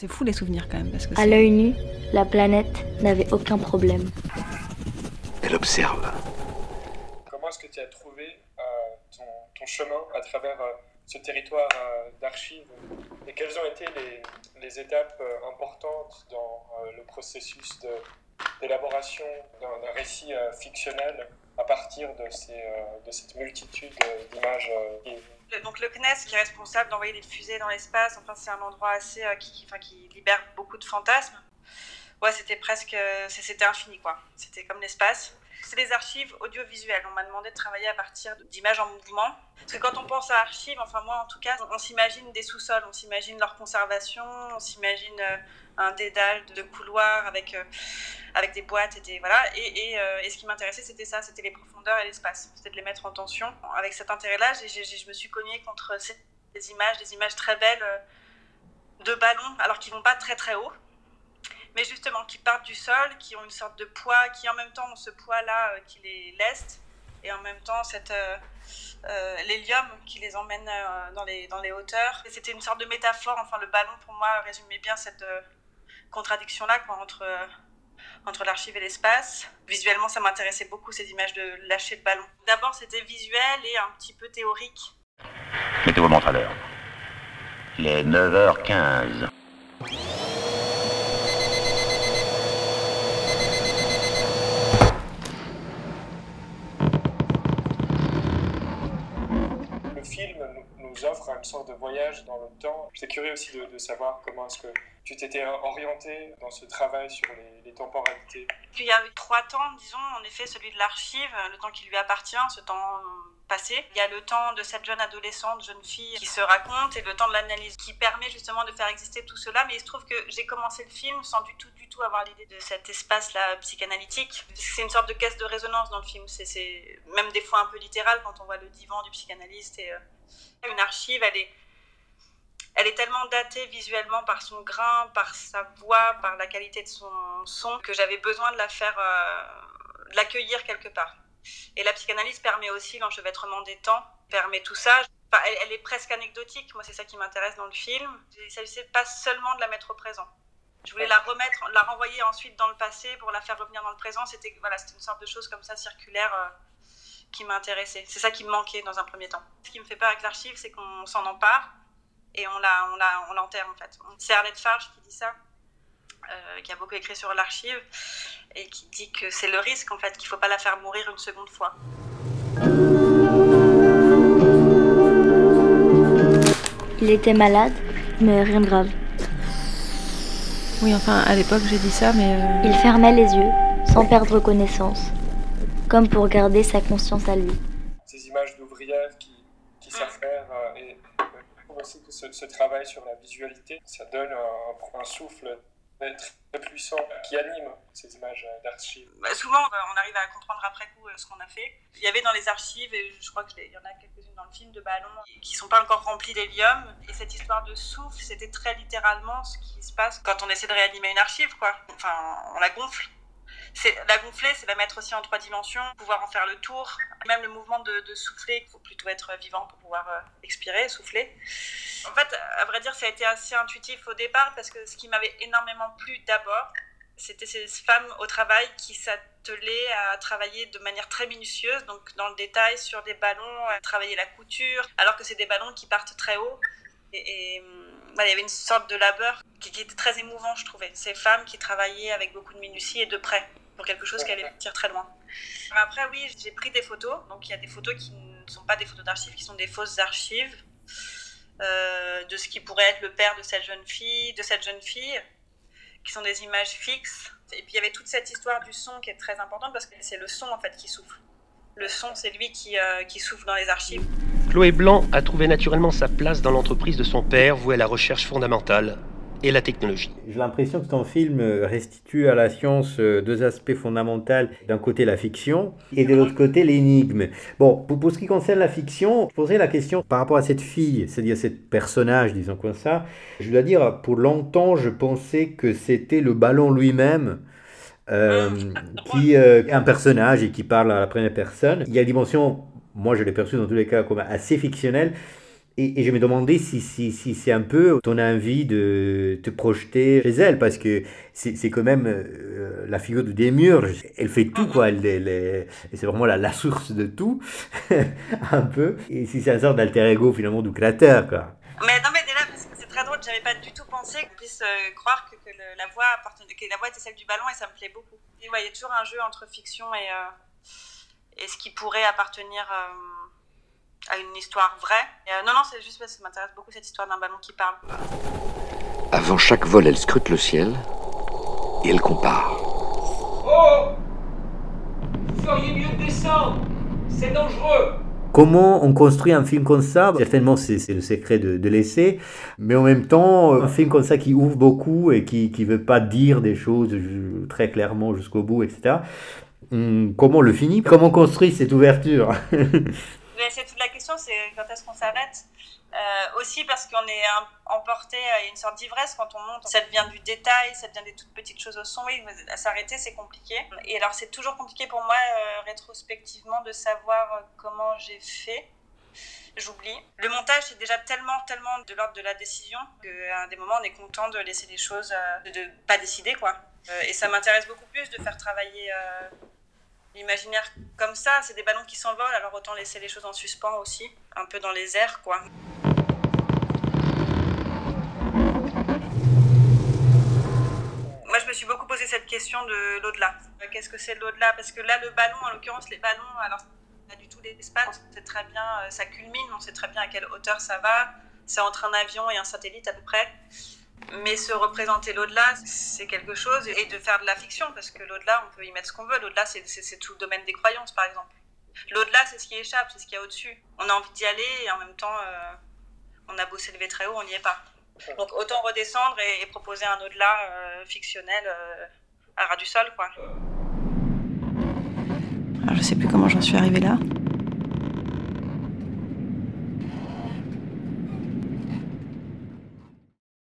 C'est fou les souvenirs quand même. Parce que à l'œil nu, la planète n'avait aucun problème. Elle observe. Comment est-ce que tu as trouvé euh, ton, chemin à travers euh, ce territoire euh, d'archives? Et quelles ont été les, les étapes importantes dans le processus d'élaboration d'un récit fictionnel à partir de, ces, de cette multitude d'images donc le CNES qui est responsable d'envoyer des fusées dans l'espace, enfin c'est un endroit assez qui, enfin, qui libère beaucoup de fantasmes ouais, c'était presque, c'était infini quoi. C'était comme l'espace. C'est des archives audiovisuelles. On m'a demandé de travailler à partir d'images en mouvement. Parce que quand on pense à archives, enfin moi en tout cas, on, s'imagine des sous-sols, on s'imagine leur conservation, on s'imagine euh, un dédale de couloirs avec, euh, avec des boîtes et des voilà. Euh, et ce qui m'intéressait, c'était ça, c'était les profondeurs et l'espace. C'était de les mettre en tension. Avec cet intérêt-là, je me suis cognée contre ces images, des images très belles de ballons, alors qu'ils vont pas très très haut mais justement qui partent du sol, qui ont une sorte de poids, qui en même temps ont ce poids-là euh, qui les laisse, et en même temps cette euh, euh, l'hélium qui les emmène dans, les, dans les hauteurs. C'était une sorte de métaphore, enfin le ballon pour moi résumait bien cette contradiction-là entre, entre l'archive et l'espace. Visuellement, ça m'intéressait beaucoup ces images de lâcher le ballon. D'abord, c'était visuel et un petit peu théorique. Mettez vos montres à l'heure. Il est 9h15. Une sorte de voyage dans le temps. J'étais curieux aussi de, savoir comment est-ce que tu t'étais orienté dans ce travail sur les, temporalités. il y a trois temps, disons, en effet, celui de l'archive, le temps qui lui appartient, ce temps Il y a le temps de cette jeune adolescente, jeune fille qui se raconte et le temps de l'analyse qui permet justement de faire exister tout cela. Mais il se trouve que j'ai commencé le film sans du tout, du tout avoir l'idée de cet espace-là psychanalytique. C'est une sorte de caisse de résonance dans le film. C'est même des fois un peu littéral quand on voit le divan du psychanalyste et euh, une archive, elle est, elle est tellement datée visuellement par son grain, par sa voix, par la qualité de son son, que j'avais besoin de la faire, euh, de l'accueillir quelque part. Et la psychanalyse permet aussi l'enchevêtrement des temps, permet tout ça. elle, est presque anecdotique, moi c'est ça qui m'intéresse dans le film. Il ne s'agissait pas seulement de la mettre au présent. Je voulais la remettre, la renvoyer ensuite dans le passé pour la faire revenir dans le présent. C'était voilà, une sorte de chose comme ça circulaire. Euh, qui m'intéressait. C'est ça qui me manquait dans un premier temps. Ce qui me fait peur avec l'archive, c'est qu'on s'en empare et on la, on l'enterre en fait. C'est Arlette Farge qui dit ça, euh, qui a beaucoup écrit sur l'archive et qui dit que c'est le risque en fait, qu'il ne faut pas la faire mourir une seconde fois. Il était malade, mais rien de grave. Oui, enfin, à l'époque, j'ai dit ça, mais... Euh, Il fermait les yeux, sans perdre connaissance comme pour garder sa conscience à lui. Ces images d'ouvrières qui, qui s'affairent euh, et trouve aussi que ce, travail sur la visualité, ça donne un, souffle très puissant qui anime ces images d'archives. Bah, souvent, on arrive à comprendre après coup euh, ce qu'on a fait. Il y avait dans les archives, et je crois qu'il y en a quelques-unes dans le film, de ballons qui ne sont pas encore remplis d'hélium. Et cette histoire de souffle, c'était très littéralement ce qui se passe quand on essaie de réanimer une archive. Quoi. Enfin, on la gonfle c'est la gonfler, c'est la mettre aussi en trois dimensions, pouvoir en faire le tour. Même le mouvement de, souffler, il faut plutôt être vivant pour pouvoir euh, expirer, souffler. En fait, à vrai dire, ça a été assez intuitif au départ parce que ce qui m'avait énormément plu d'abord, c'était ces femmes au travail qui s'attelaient à travailler de manière très minutieuse, donc dans le détail sur des ballons, à travailler la couture, alors que c'est des ballons qui partent très haut. Et, hum, il y avait une sorte de labeur qui, qui, était très émouvant, je trouvais. Ces femmes qui travaillaient avec beaucoup de minutie et de près pour quelque chose qui allait partir très loin. Après, oui, j'ai pris des photos. Donc, il y a des photos qui ne sont pas des photos d'archives, qui sont des fausses archives euh, de ce qui pourrait être le père de cette jeune fille, de cette jeune fille, qui sont des images fixes. Et puis, il y avait toute cette histoire du son qui est très importante parce que c'est le son, en fait, qui souffle. Le son, c'est lui qui, euh, qui souffle dans les archives. Chloé Blanc a trouvé naturellement sa place dans l'entreprise de son père, vouée à la recherche fondamentale, et la technologie. J'ai l'impression que ton film restitue à la science euh, deux aspects fondamentaux. D'un côté la fiction et de l'autre côté l'énigme. Bon, pour, ce qui concerne la fiction, je poserai la question par rapport à cette fille, c'est-à-dire ce personnage, disons comme ça. Je dois dire, pour longtemps, je pensais que c'était le ballon lui-même. Euh, qui euh, un personnage et qui parle à la première personne. Il y a une dimension, moi je l'ai perçu dans tous les cas comme assez fictionnelle, Et, je me demandais si, si, si c'est un peu ton envie de te projeter chez elle, parce que c'est quand même euh, la figure de Démurge. Elle fait tout, quoi. Elle, elle, c'est vraiment la, la, source de tout, un peu. Et si c'est un sort d'alter ego, finalement, du créateur, quoi. Mais non, mais déjà, c'est très drôle, j'avais pas du tout pensé qu'on puisse euh, croire que, que la, voix que la voix était celle du ballon, et ça me plaît beaucoup. Ouais, il y a toujours un jeu entre fiction et, euh, et ce qui pourrait appartenir à une histoire vraie. Euh, non, non, c'est juste parce que ça m'intéresse beaucoup cette histoire d'un ballon qui parle. Avant chaque vol, elle scrute le ciel et elle compare. Oh Vous feriez mieux de descendre C'est dangereux Comment on construit un film comme ça? Certainement, c'est le secret de, de l'essai, mais en même temps, un film comme ça qui ouvre beaucoup et qui ne veut pas dire des choses très clairement jusqu'au bout, etc. Hum, comment on le finit? Comment on construit cette ouverture? c'est quand est-ce qu'on s'arrête? Euh, aussi parce qu'on est emporté à une sorte d'ivresse quand on monte. Ça devient du détail, ça devient des toutes petites choses au son. Oui, à s'arrêter, c'est compliqué. Et alors, c'est toujours compliqué pour moi, euh, rétrospectivement, de savoir euh, comment j'ai fait. J'oublie. Le montage, c'est déjà tellement, tellement de l'ordre de la décision qu'à des moments, on est content de laisser les choses, de ne pas décider, quoi. et ça m'intéresse beaucoup plus de faire travailler l'imaginaire comme ça, c'est des ballons qui s'envolent, alors autant laisser les choses en suspens aussi, un peu dans les airs, quoi. Moi, je me suis beaucoup posé cette question de l'au-delà. Qu'est-ce que c'est l'au-delà? Parce que là, le ballon, en l'occurrence, les ballons, alors, pas du tout d'espace, on sait très bien, euh, ça culmine, on sait très bien à quelle hauteur ça va. C'est entre un avion et un satellite à peu près. Mais se représenter l'au-delà, c'est quelque chose, et de faire de la fiction, parce que l'au-delà, on peut y mettre ce qu'on veut. L'au-delà, c'est tout le domaine des croyances, par exemple. L'au-delà, c'est ce qui échappe, c'est ce qu'il y a au-dessus. On a envie d'y aller, et en même temps, euh, on a beau s'élever très haut, on n'y est pas. Donc autant redescendre et, proposer un au-delà euh, fictionnel euh, à ras du sol, quoi. Alors, je sais plus comment j'en suis arrivée là.